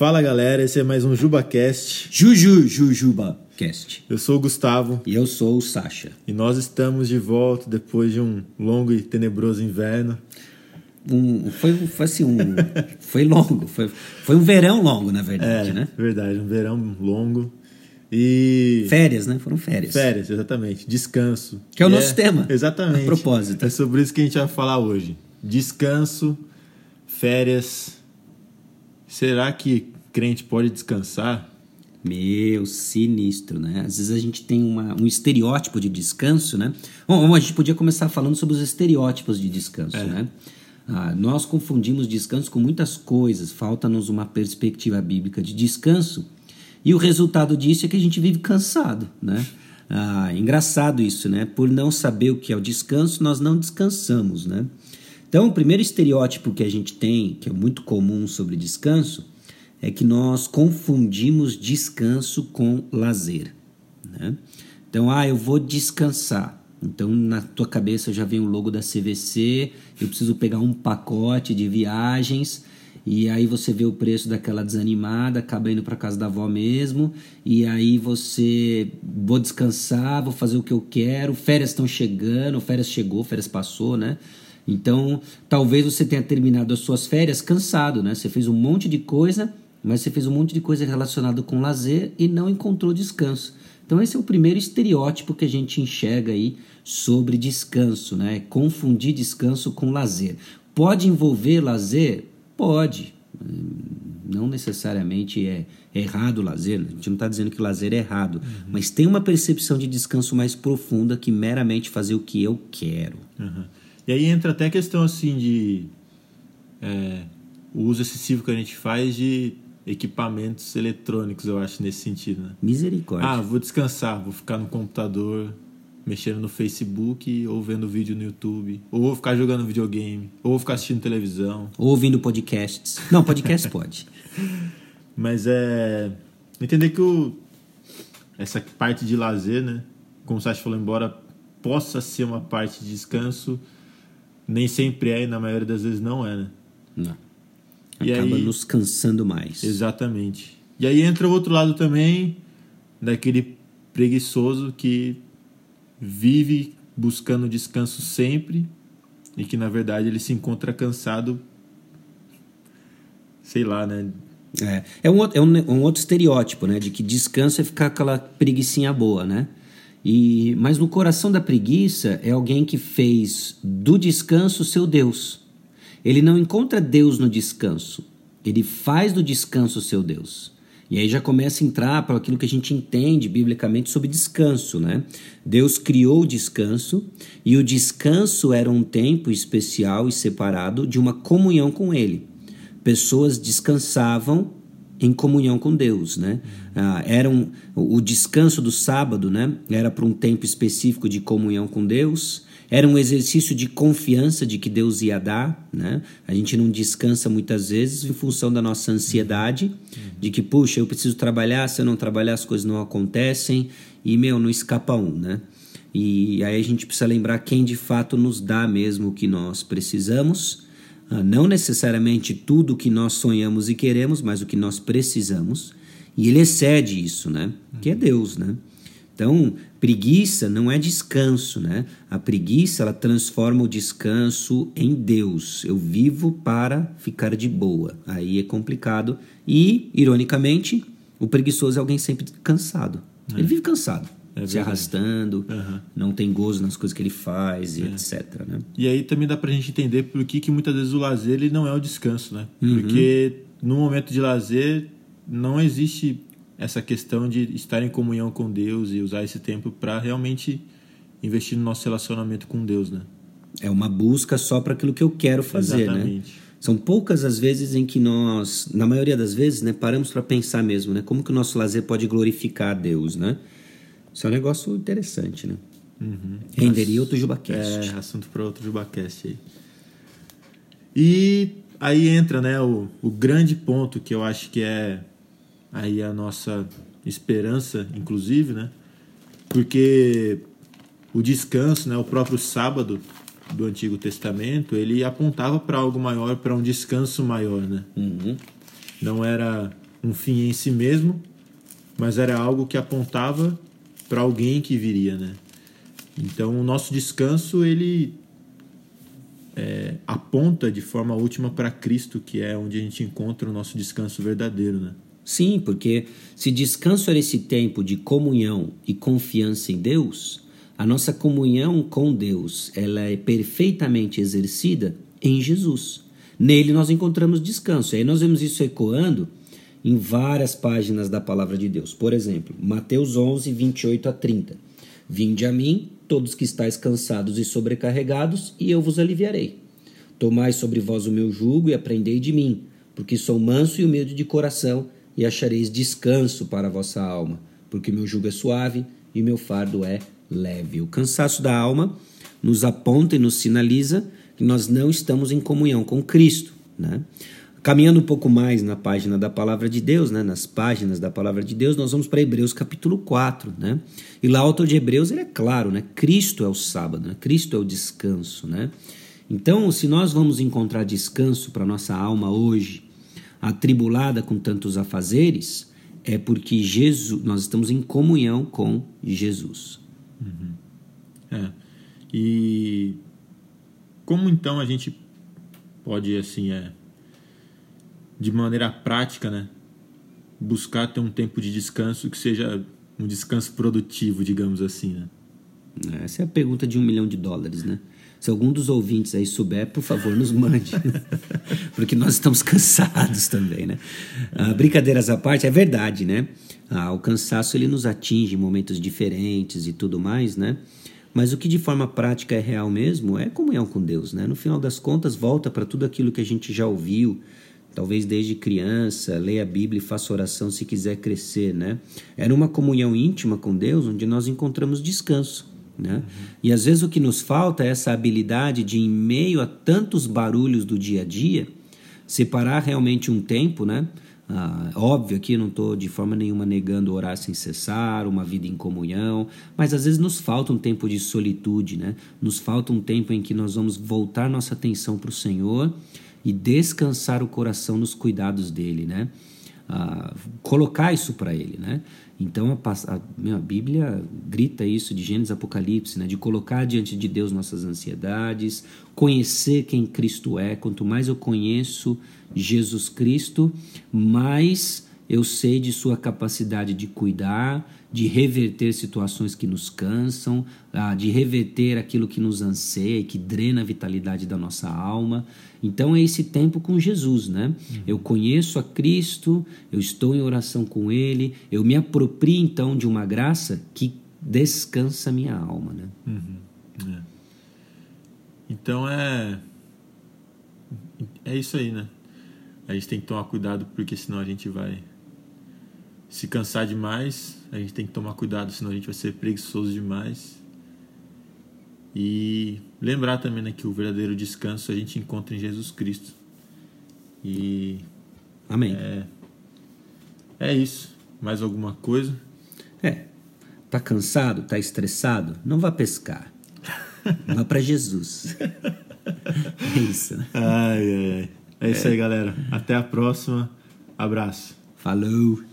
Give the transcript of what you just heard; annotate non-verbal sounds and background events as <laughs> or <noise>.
Fala galera, esse é mais um JubaCast. Juju Jujuba Cast. Eu sou o Gustavo E eu sou o Sasha. e nós estamos de volta depois de um longo e tenebroso inverno. Um, foi, foi assim, um, <laughs> foi longo. Foi, foi um verão longo, na verdade, É, né? verdade, um verão longo. E. Férias, né? Foram férias. Férias, exatamente. Descanso. Que é o E nosso tema. Exatamente. A propósito. É sobre isso que a gente vai falar hoje. Descanso, férias. Será que crente pode descansar? Meu, sinistro, né? Às vezes a gente tem uma, um estereótipo de descanso, né? Bom, a gente podia começar falando sobre os estereótipos de descanso, né? Ah, nós confundimos descanso com muitas coisas, falta-nos uma perspectiva bíblica de descanso, e o resultado disso é que a gente vive cansado, né? Ah, engraçado isso, né? Por não saber o que é o descanso, nós não descansamos, né? Então, o primeiro estereótipo que a gente tem, que é muito comum sobre descanso, é que nós confundimos descanso com lazer. Né? Então, ah, eu vou descansar. Então, na tua cabeça já vem o logo da CVC, eu preciso pegar um pacote de viagens, e aí você vê o preço daquela desanimada, acaba indo para casa da avó mesmo, e aí você vou descansar, vou fazer o que eu quero, férias estão chegando, férias chegou, férias passou, né? Então, talvez você tenha terminado as suas férias cansado, né? Você fez um monte de coisa, mas você fez um monte de coisa relacionada com lazer e não encontrou descanso. Então, esse é o primeiro estereótipo que a gente enxerga aí sobre descanso, né? Confundir descanso com lazer. Pode envolver lazer? Pode. Não necessariamente é errado o lazer, a gente não está dizendo que lazer é errado, mas tem uma percepção de descanso mais profunda que meramente fazer o que eu quero. Uhum. E aí entra até a questão assim de é, o uso excessivo que a gente faz de equipamentos eletrônicos, eu acho, nesse sentido, né? Misericórdia. Ah, vou descansar, vou ficar no computador, mexendo no Facebook, ou vendo vídeo no YouTube, ou vou ficar jogando videogame, ou vou ficar assistindo televisão. Ou ouvindo podcasts. Não, podcast <laughs> pode. Mas é. Entender que o, essa parte de lazer, né? Como o Sasha falou, embora possa ser uma parte de descanso, nem sempre é, e na maioria das vezes não é, né? Não. E Acaba aí- nos cansando mais. Exatamente. E aí entra o outro lado também, daquele preguiçoso que vive buscando descanso sempre e que na verdade ele se encontra cansado, sei lá, né? É, é, um, é um, um outro estereótipo, né? De que descanso é ficar aquela preguiçinha boa, né? E, mas no coração da preguiça é alguém que fez do descanso seu Deus. Ele não encontra Deus no descanso. Ele faz do descanso seu Deus. E aí já começa a entrar para aquilo que a gente entende biblicamente sobre descanso, né? Deus criou o descanso e o descanso era um tempo especial e separado de uma comunhão com Ele pessoas descansavam em comunhão com Deus, né? Ah, era um, o descanso do sábado, né? Era para um tempo específico de comunhão com Deus. Era um exercício de confiança de que Deus ia dar, né? A gente não descansa muitas vezes em função da nossa ansiedade, de que puxa, eu preciso trabalhar, se eu não trabalhar as coisas não acontecem e meu, não escapa um, né? E aí a gente precisa lembrar quem de fato nos dá mesmo o que nós precisamos. Ah, Não necessariamente tudo o que nós sonhamos e queremos, mas o que nós precisamos. E ele excede isso, né? Que é Deus, né? Então, preguiça não é descanso, né? A preguiça, ela transforma o descanso em Deus. Eu vivo para ficar de boa. Aí é complicado. E, ironicamente, o preguiçoso é alguém sempre cansado. Ele vive cansado, É se arrastando, Aham. não tem gozo nas coisas que ele faz e etc, né? E aí também dá pra gente entender por que, que muitas vezes o lazer ele não é o descanso, né? Uhum. Porque no momento de lazer não existe essa questão de estar em comunhão com Deus e usar esse tempo para realmente investir no nosso relacionamento com Deus, né? É uma busca só para aquilo que eu quero fazer, né? Exatamente. São poucas as vezes em que nós, na maioria das vezes, né, paramos para pensar mesmo, né? Como que o nosso lazer pode glorificar a Deus, né? Isso é um negócio interessante, né? Renderia outro JubaCast. É, assunto para outro JubaCast aí. E aí entra, né, o, o grande ponto que eu acho que é aí a nossa esperança, inclusive, né? Porque o descanso, né, o próprio sábado do Antigo Testamento, ele apontava para algo maior, para um descanso maior, né? Uhum. Não era um fim em si mesmo, mas era algo que apontava para alguém que viria, né? Então o nosso descanso ele é, aponta de forma última para Cristo, que é onde a gente encontra o nosso descanso verdadeiro, né? Sim, porque se descanso era esse tempo de comunhão e confiança em Deus, a nossa comunhão com Deus ela é perfeitamente exercida em Jesus. Nele nós encontramos descanso. E aí nós vemos isso ecoando em várias páginas da palavra de Deus. Por exemplo, Mateus 11, 28 a 30. Vinde a mim, todos que estáis cansados e sobrecarregados, e eu vos aliviarei. Tomai sobre vós o meu jugo e aprendei de mim, porque sou manso e humilde de coração, e achareis descanso para a vossa alma, porque meu jugo é suave e meu fardo é leve. O cansaço da alma nos aponta e nos sinaliza que nós não estamos em comunhão com Cristo, né? Caminhando um pouco mais na página da palavra de Deus, né, nas páginas da palavra de Deus, nós vamos para Hebreus capítulo 4. Né? E lá o autor de Hebreus ele é claro, né? Cristo é o sábado, né? Cristo é o descanso. Né? Então, se nós vamos encontrar descanso para nossa alma hoje, atribulada com tantos afazeres, é porque Jesus, nós estamos em comunhão com Jesus. Uhum. É. E como então a gente pode assim é de maneira prática, né? Buscar ter um tempo de descanso que seja um descanso produtivo, digamos assim, né? Essa é a pergunta de um milhão de dólares, né? Se algum dos ouvintes aí souber, por favor, nos mande. <laughs> Porque nós estamos cansados também, né? Ah, brincadeiras à parte, é verdade, né? Ah, o cansaço ele nos atinge em momentos diferentes e tudo mais, né? Mas o que de forma prática é real mesmo é comunhão com Deus, né? No final das contas, volta para tudo aquilo que a gente já ouviu, talvez desde criança, leia a Bíblia e faça oração se quiser crescer, né? Era uma comunhão íntima com Deus onde nós encontramos descanso, né? Uhum. E às vezes o que nos falta é essa habilidade de, em meio a tantos barulhos do dia a dia, separar realmente um tempo, né? Ah, óbvio que não estou de forma nenhuma negando orar sem cessar, uma vida em comunhão, mas às vezes nos falta um tempo de solitude, né? Nos falta um tempo em que nós vamos voltar nossa atenção para o Senhor e descansar o coração nos cuidados dele, né? Ah, colocar isso para ele, né? Então a, a, Bíblia grita isso de Gênesis Apocalipse, né? De colocar diante de Deus nossas ansiedades, conhecer quem Cristo é. Quanto mais eu conheço Jesus Cristo, mais eu sei de sua capacidade de cuidar, de reverter situações que nos cansam, ah, de reverter aquilo que nos anseia e que drena a vitalidade da nossa alma. Então é esse tempo com Jesus, né? Uhum. Eu conheço a Cristo, eu estou em oração com Ele, eu me aproprio então de uma graça que descansa a minha alma, né? Uhum. É. Então é é isso aí, né? A gente tem que tomar cuidado porque senão a gente vai se cansar demais, a gente tem que tomar cuidado, senão a gente vai ser preguiçoso demais. E lembrar também né, que o verdadeiro descanso a gente encontra em Jesus Cristo. E. Amém. É, é isso. Mais alguma coisa? É. Tá cansado? Tá estressado? Não vá pescar. <laughs> Vá para Jesus. É isso. Né? Ai, ai, ai. É isso aí, galera. Até a próxima. Abraço. Falou.